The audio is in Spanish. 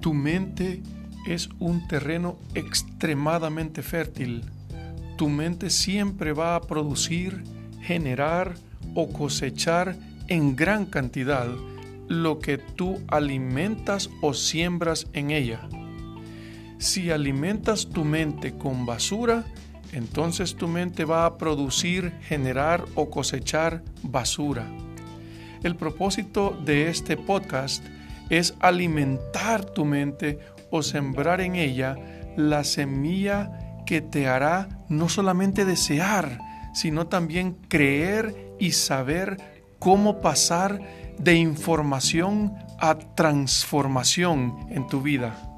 Tu mente es un terreno extremadamente fértil. Tu mente siempre va a producir, generar o cosechar en gran cantidad lo que tú alimentas o siembras en ella. Si alimentas tu mente con basura, entonces tu mente va a producir, generar o cosechar basura. El propósito de este podcast es alimentar tu mente o sembrar en ella la semilla que te hará no solamente desear, sino también creer y saber cómo pasar de información a transformación en tu vida.